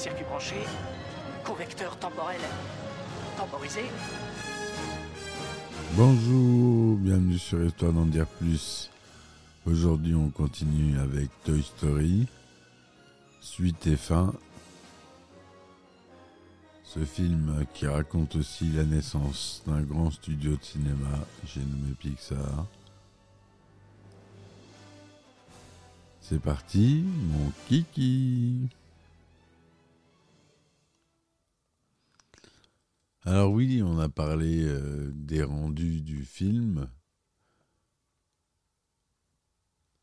Circuit branché, convecteur temporel temporisé. Bonjour, bienvenue sur Histoire d'en dire plus. Aujourd'hui, on continue avec Toy Story, suite et fin. Ce film qui raconte aussi la naissance d'un grand studio de cinéma, j'ai nommé Pixar. C'est parti, mon kiki. Alors oui, on a parlé euh, des rendus du film.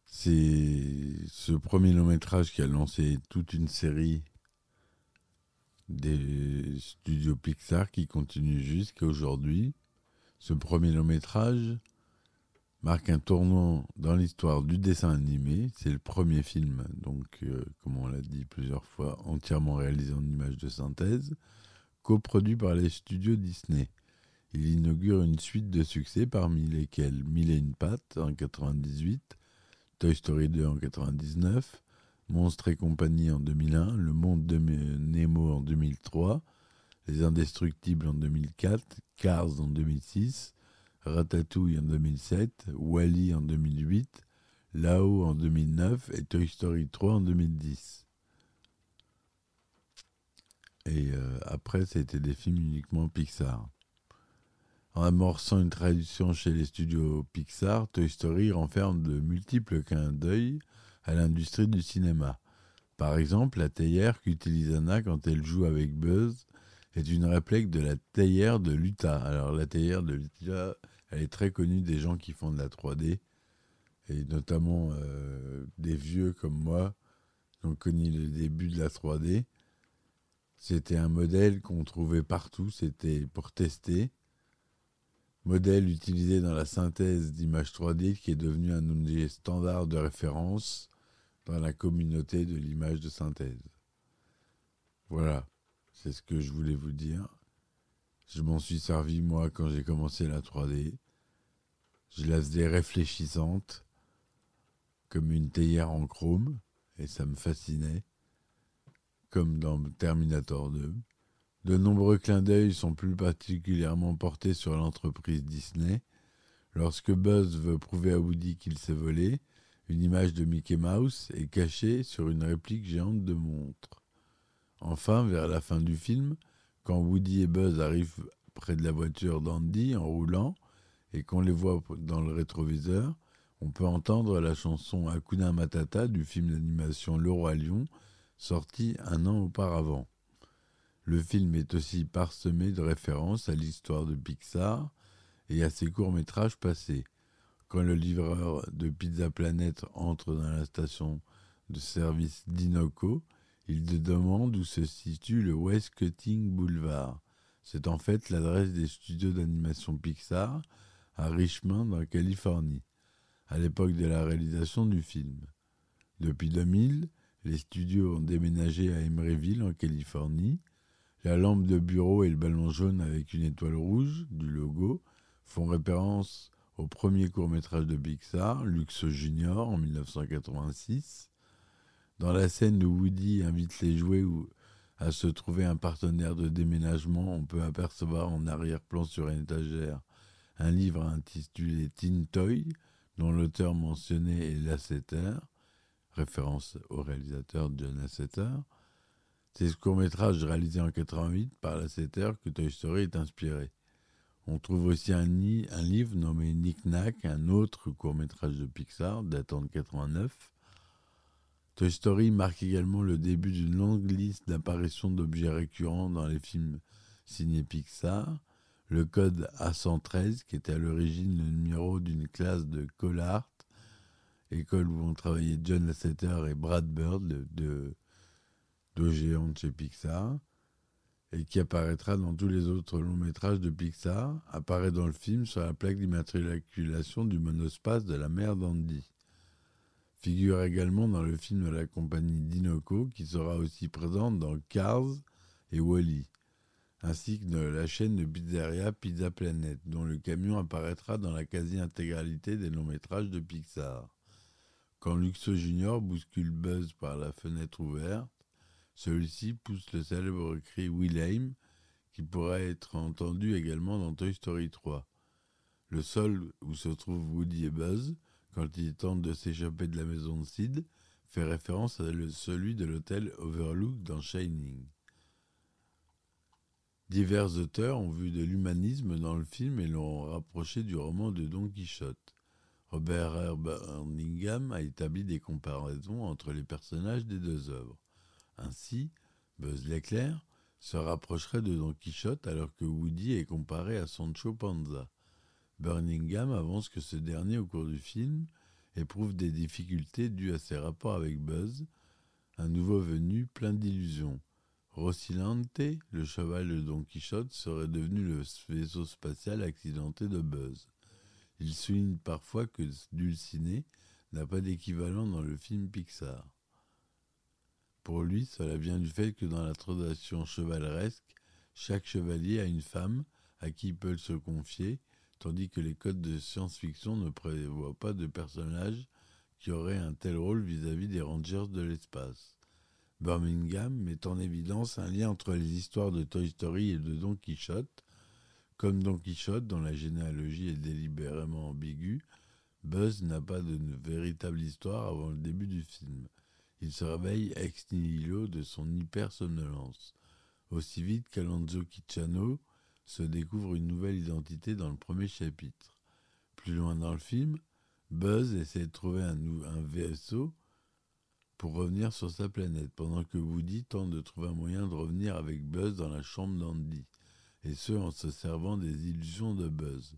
C'est ce premier long métrage qui a lancé toute une série des studios Pixar qui continue jusqu'à aujourd'hui. Ce premier long métrage marque un tournant dans l'histoire du dessin animé. C'est le premier film, donc euh, comme on l'a dit plusieurs fois, entièrement réalisé en images de synthèse coproduit par les studios Disney. Il inaugure une suite de succès parmi lesquels Mille et une pattes en 98, Toy Story 2 en 99, Monstres et compagnie en 2001, Le Monde de Nemo en 2003, Les Indestructibles en 2004, Cars en 2006, Ratatouille en 2007, Wally en 2008, Lao en 2009 et Toy Story 3 en 2010. Et euh, après, c'était des films uniquement Pixar. En amorçant une tradition chez les studios Pixar, Toy Story renferme de multiples clins d'œil à l'industrie du cinéma. Par exemple, la théière qu'utilise Anna quand elle joue avec Buzz est une réplique de la théière de Luta. Alors la théière de Luta, elle est très connue des gens qui font de la 3D, et notamment euh, des vieux comme moi qui ont connu le début de la 3D. C'était un modèle qu'on trouvait partout, c'était pour tester. Modèle utilisé dans la synthèse d'images 3D qui est devenu un objet standard de référence dans la communauté de l'image de synthèse. Voilà, c'est ce que je voulais vous dire. Je m'en suis servi moi quand j'ai commencé la 3D. Je la faisais réfléchissante, comme une théière en chrome, et ça me fascinait comme dans Terminator 2. De nombreux clins d'œil sont plus particulièrement portés sur l'entreprise Disney. Lorsque Buzz veut prouver à Woody qu'il s'est volé, une image de Mickey Mouse est cachée sur une réplique géante de montre. Enfin, vers la fin du film, quand Woody et Buzz arrivent près de la voiture d'Andy en roulant et qu'on les voit dans le rétroviseur, on peut entendre la chanson Hakuna Matata du film d'animation Le Roi Lion sorti un an auparavant. Le film est aussi parsemé de références à l'histoire de Pixar et à ses courts-métrages passés. Quand le livreur de Pizza Planet entre dans la station de service d'Inoco, il demande où se situe le West Cutting Boulevard. C'est en fait l'adresse des studios d'animation Pixar à Richmond, en Californie, à l'époque de la réalisation du film. Depuis 2000, les studios ont déménagé à Emeryville, en Californie. La lampe de bureau et le ballon jaune avec une étoile rouge du logo font référence au premier court-métrage de Pixar, Lux Junior, en 1986. Dans la scène où Woody invite les jouets à se trouver un partenaire de déménagement, on peut apercevoir en arrière-plan sur une étagère un livre intitulé Teen Toy, dont l'auteur mentionné est Lasseter référence au réalisateur John Lasseter. C'est ce court-métrage réalisé en 88 par Lasseter que Toy Story est inspiré. On trouve aussi un, livre nommé Nick Nack, un autre court-métrage de Pixar datant de 89. Toy Story marque également le début d'une longue liste d'apparitions d'objets récurrents dans les films signés Pixar. Le code A113, qui était à l'origine le numéro d'une classe de Collart, école où ont travaillé John Lasseter et Brad Bird, de, deux géants de chez Pixar, et qui apparaîtra dans tous les autres longs métrages de Pixar, apparaît dans le film sur la plaque d'immatriculation du monospace de la mère d'Andy. Figure également dans le film de la compagnie Dinoco, qui sera aussi présente dans Cars et Wally ainsi que de la chaîne de pizzeria Pizza Planet, dont le camion apparaîtra dans la quasi-intégralité des longs métrages de Pixar. Quand Luxo Junior bouscule Buzz par la fenêtre ouverte, celui-ci pousse le célèbre cri Wilhelm, qui pourrait être entendu également dans Toy Story 3. Le sol où se trouvent Woody et Buzz, quand ils tentent de s'échapper de la maison de Sid, fait référence à celui de l'hôtel Overlook dans Shining. Divers auteurs ont vu de l'humanisme dans le film et l'ont rapproché du roman de Don Quichotte. Robert R. Birmingham a établi des comparaisons entre les personnages des deux œuvres. Ainsi, Buzz l'éclair se rapprocherait de Don Quichotte alors que Woody est comparé à Sancho Panza. Birmingham avance que ce dernier, au cours du film, éprouve des difficultés dues à ses rapports avec Buzz, un nouveau venu plein d'illusions. Rocinante, le cheval de Don Quichotte, serait devenu le vaisseau spatial accidenté de Buzz. Il souligne parfois que Dulciné n'a pas d'équivalent dans le film Pixar. Pour lui, cela vient du fait que dans la tradition chevaleresque, chaque chevalier a une femme à qui il peut se confier, tandis que les codes de science-fiction ne prévoient pas de personnage qui aurait un tel rôle vis-à-vis -vis des rangers de l'espace. Birmingham met en évidence un lien entre les histoires de Toy Story et de Don Quichotte. Comme Don Quichotte, dont la généalogie est délibérément ambiguë, Buzz n'a pas de véritable histoire avant le début du film. Il se réveille ex nihilo de son hyper-somnolence. Aussi vite qu'Alonzo Kicciano se découvre une nouvelle identité dans le premier chapitre. Plus loin dans le film, Buzz essaie de trouver un, un vaisseau pour revenir sur sa planète, pendant que Woody tente de trouver un moyen de revenir avec Buzz dans la chambre d'Andy, et ce en se servant des illusions de Buzz.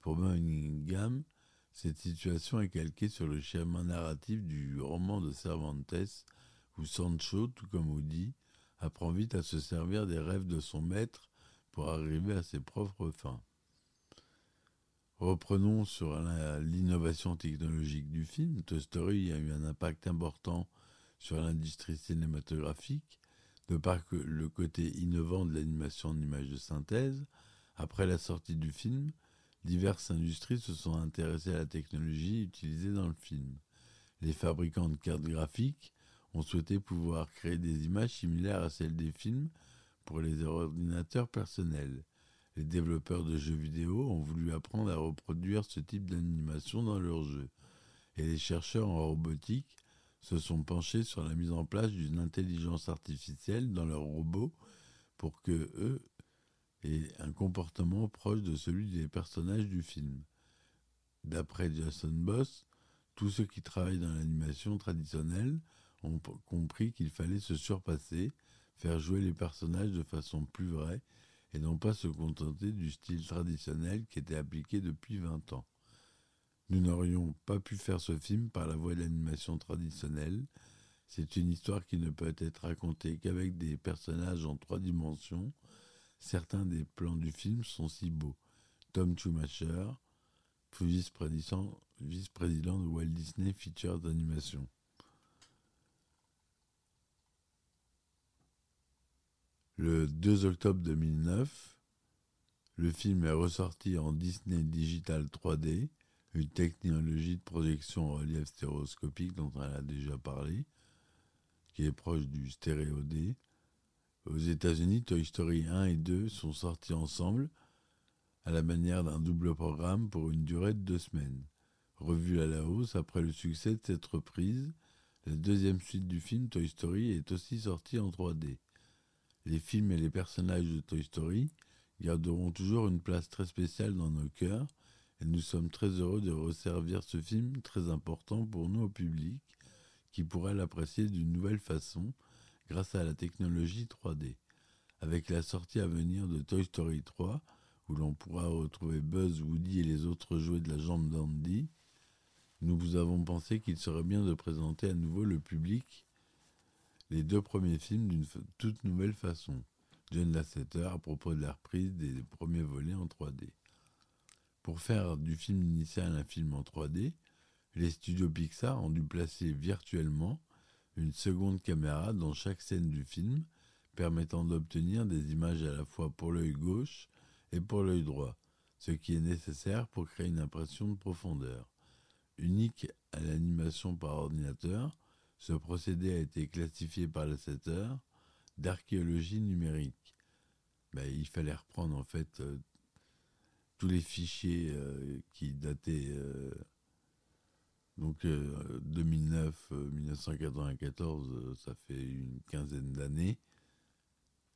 Pour Birmingham, cette situation est calquée sur le schéma narratif du roman de Cervantes, où Sancho, tout comme Woody, apprend vite à se servir des rêves de son maître pour arriver à ses propres fins. Reprenons sur l'innovation technologique du film. Toy Story a eu un impact important sur l'industrie cinématographique, de par le côté innovant de l'animation en images de synthèse. Après la sortie du film, diverses industries se sont intéressées à la technologie utilisée dans le film. Les fabricants de cartes graphiques ont souhaité pouvoir créer des images similaires à celles des films pour les ordinateurs personnels. Les développeurs de jeux vidéo ont voulu apprendre à reproduire ce type d'animation dans leurs jeux. Et les chercheurs en robotique se sont penchés sur la mise en place d'une intelligence artificielle dans leurs robots pour que eux aient un comportement proche de celui des personnages du film. D'après Jason Boss, tous ceux qui travaillent dans l'animation traditionnelle ont compris qu'il fallait se surpasser, faire jouer les personnages de façon plus vraie et non pas se contenter du style traditionnel qui était appliqué depuis 20 ans. Nous n'aurions pas pu faire ce film par la voie de l'animation traditionnelle. C'est une histoire qui ne peut être racontée qu'avec des personnages en trois dimensions. Certains des plans du film sont si beaux. Tom Schumacher, vice-président vice de Walt Disney Features d'animation. Le 2 octobre 2009, le film est ressorti en Disney Digital 3D une technologie de projection en relief stéréoscopique dont elle a déjà parlé, qui est proche du stéréo D. Aux États-Unis, Toy Story 1 et 2 sont sortis ensemble à la manière d'un double programme pour une durée de deux semaines. Revu à la hausse après le succès de cette reprise, la deuxième suite du film Toy Story est aussi sortie en 3D. Les films et les personnages de Toy Story garderont toujours une place très spéciale dans nos cœurs et nous sommes très heureux de resservir ce film très important pour nous au public, qui pourra l'apprécier d'une nouvelle façon grâce à la technologie 3D. Avec la sortie à venir de Toy Story 3, où l'on pourra retrouver Buzz, Woody et les autres jouets de la jambe d'Andy, nous vous avons pensé qu'il serait bien de présenter à nouveau le public les deux premiers films d'une toute nouvelle façon. John Lasseter à propos de la reprise des premiers volets en 3D. Pour faire du film initial un film en 3D, les studios Pixar ont dû placer virtuellement une seconde caméra dans chaque scène du film, permettant d'obtenir des images à la fois pour l'œil gauche et pour l'œil droit, ce qui est nécessaire pour créer une impression de profondeur. Unique à l'animation par ordinateur, ce procédé a été classifié par le setter d'archéologie numérique. Ben, il fallait reprendre en fait euh, tous les fichiers euh, qui dataient euh, donc 2009, 1994, ça fait une quinzaine d'années.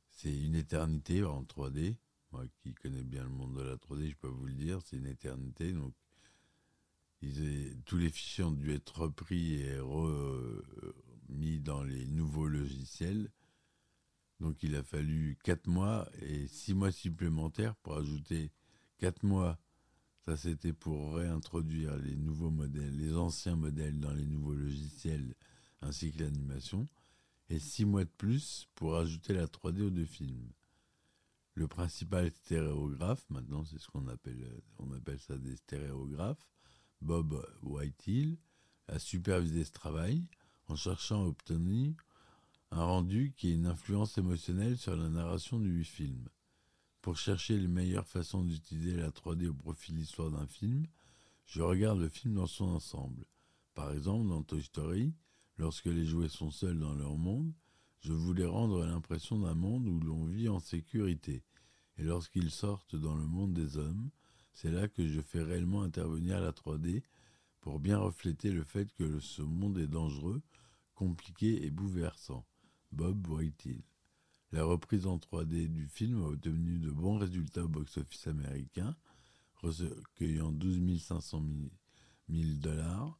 C'est une éternité en 3D. Moi qui connais bien le monde de la 3D, je peux vous le dire, c'est une éternité. Donc tous les fichiers ont dû être repris et remis dans les nouveaux logiciels. Donc il a fallu 4 mois et 6 mois supplémentaires pour ajouter 4 mois. Ça c'était pour réintroduire les nouveaux modèles, les anciens modèles dans les nouveaux logiciels ainsi que l'animation. Et 6 mois de plus pour ajouter la 3D aux deux films. Le principal stéréographe, maintenant c'est ce qu'on appelle, on appelle ça des stéréographes, Bob Whitehill a supervisé ce travail en cherchant à obtenir un rendu qui ait une influence émotionnelle sur la narration du film. Pour chercher les meilleures façons d'utiliser la 3D au profil de l'histoire d'un film, je regarde le film dans son ensemble. Par exemple, dans Toy Story, lorsque les jouets sont seuls dans leur monde, je voulais rendre l'impression d'un monde où l'on vit en sécurité. Et lorsqu'ils sortent dans le monde des hommes, c'est là que je fais réellement intervenir la 3D pour bien refléter le fait que ce monde est dangereux, compliqué et bouleversant. Bob Whitehill. La reprise en 3D du film a obtenu de bons résultats au box-office américain, recueillant 12 500 000 dollars,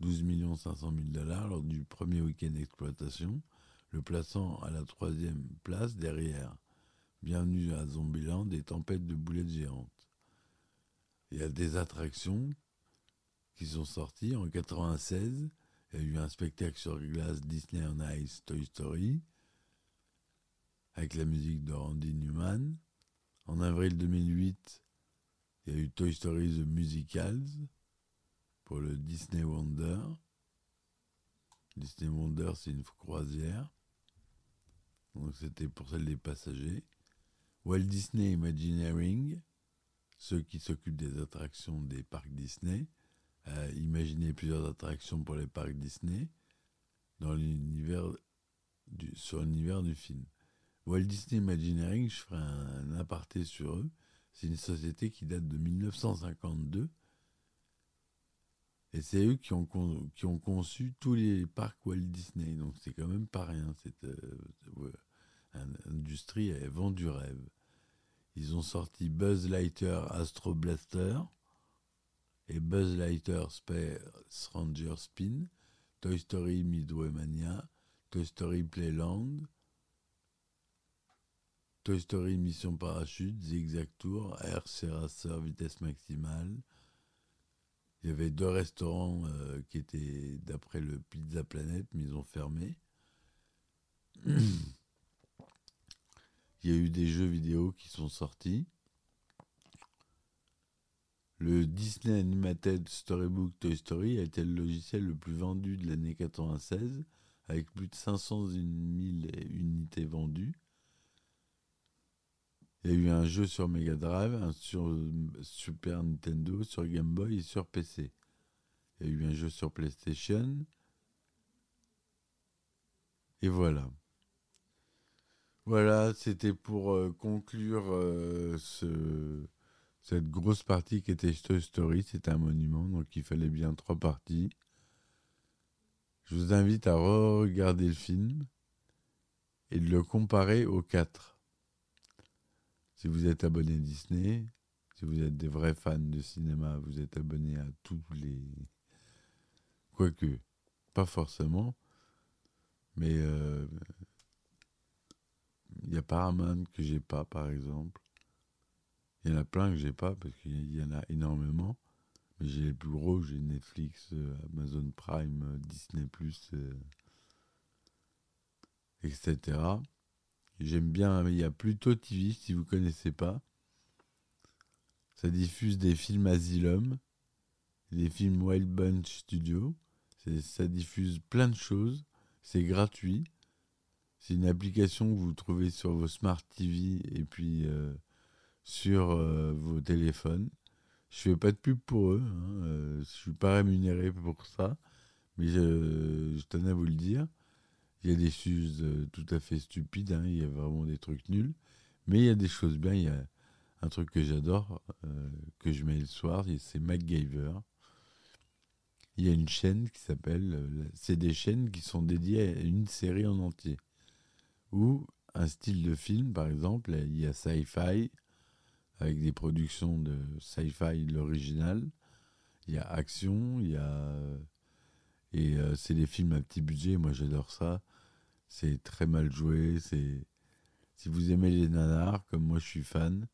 12 500 000 dollars lors du premier week-end d'exploitation, le plaçant à la troisième place derrière. Bienvenue à Zombieland des tempêtes de boulettes géantes. Il y a des attractions qui sont sorties en 96. Il y a eu un spectacle sur glace Disney on Ice Toy Story avec la musique de Randy Newman. En avril 2008, il y a eu Toy Story The Musicals pour le Disney Wonder. Disney Wonder, c'est une croisière. Donc c'était pour celle des passagers. Walt Disney Imagineering, ceux qui s'occupent des attractions des parcs Disney, a imaginé plusieurs attractions pour les parcs Disney dans l'univers sur l'univers du film. Walt Disney Imagineering, je ferai un, aparté sur eux. C'est une société qui date de 1952. Et c'est eux qui ont, conçu tous les parcs Walt Disney. Donc c'est quand même pas rien. Cette euh, industrie elle vend du rêve. Ils ont sorti Buzz Lightyear Astro Blaster et Buzz Lightyear Space Ranger Spin, Toy Story Midway Mania, Toy Story Playland, Toy Story Mission Parachute, Zigzag Tour, Air Racer Vitesse Maximale. Il y avait deux restaurants euh, qui étaient d'après le Pizza Planet, mais ils ont fermé. Il y a eu des jeux vidéo qui sont sortis. Le Disney Animated Storybook Toy Story a été le logiciel le plus vendu de l'année 96, avec plus de 500 000 unités vendues. Il y a eu un jeu sur Mega Drive, un sur Super Nintendo, sur Game Boy et sur PC. Il y a eu un jeu sur PlayStation. Et voilà. Voilà, c'était pour euh, conclure euh, ce, cette grosse partie qui était Toy Story. C'était un monument, donc il fallait bien trois parties. Je vous invite à re-regarder le film et de le comparer aux quatre. Si vous êtes abonné à Disney, si vous êtes des vrais fans de cinéma, vous êtes abonné à tous les. Quoique, pas forcément. Mais euh, il y a Paramount que j'ai pas, par exemple. Il y en a plein que j'ai pas parce qu'il y en a énormément. Mais j'ai les plus gros, j'ai Netflix, euh, Amazon Prime, euh, Disney etc. J'aime bien, il y a Pluto TV si vous connaissez pas. Ça diffuse des films Asylum, des films Wild Bunch Studio. Ça diffuse plein de choses. C'est gratuit. C'est une application que vous trouvez sur vos smart TV et puis euh, sur euh, vos téléphones. Je fais pas de pub pour eux. Hein. Euh, je suis pas rémunéré pour ça, mais je, tenais à vous le dire. Il y a des choses tout à fait stupides. Hein. Il y a vraiment des trucs nuls, mais il y a des choses bien. Il y a un truc que j'adore, que je mets le soir, c'est MacGyver il y a une chaîne qui s'appelle. Euh, c'est des chaînes qui sont dédiées à une série en entier. Ou un style de film, par exemple, il y a Sci-Fi, avec des productions de Sci-Fi, l'original. Il y a Action, il y a. Et euh, c'est des films à petit budget, moi j'adore ça. C'est très mal joué. C'est Si vous aimez les nanars, comme moi je suis fan,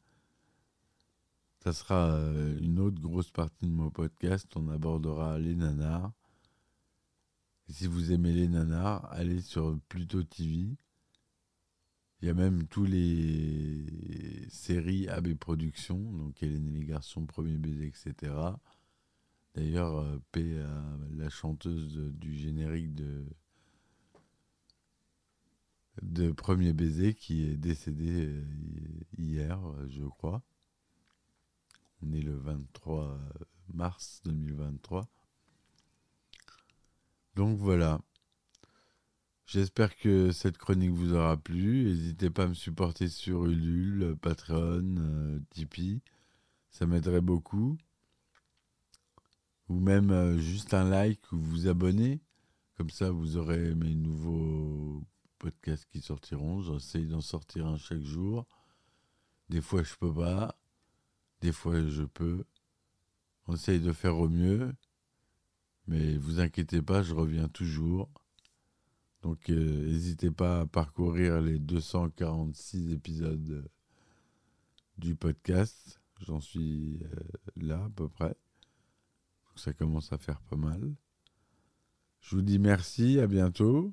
ça sera euh, une autre grosse partie de mon podcast. On abordera les nanars. Si vous aimez les nanars, allez sur Pluto TV. Il y a même tous les séries AB Productions, donc Hélène et les garçons, Premier baiser, etc. D'ailleurs, euh, P, la chanteuse du générique de, de Premier baiser, qui est décédée euh, hier, je crois. On est le 23 mars 2023. Donc voilà. J'espère que cette chronique vous aura plu. N'hésitez pas à me supporter sur Ulule, Patreon, euh, Tipeee. Ça m'aiderait beaucoup. Ou même euh, juste un like ou vous abonner. Comme ça, vous aurez mes nouveaux podcasts qui sortiront. J'essaye d'en sortir un chaque jour. Des fois, je peux pas. Des fois, je peux. On essaye de faire au mieux. Mais vous inquiétez pas, je reviens toujours. Donc, euh, n'hésitez pas à parcourir les 246 épisodes du podcast. J'en suis euh, là à peu près. ça commence à faire pas mal. Je vous dis merci, à bientôt.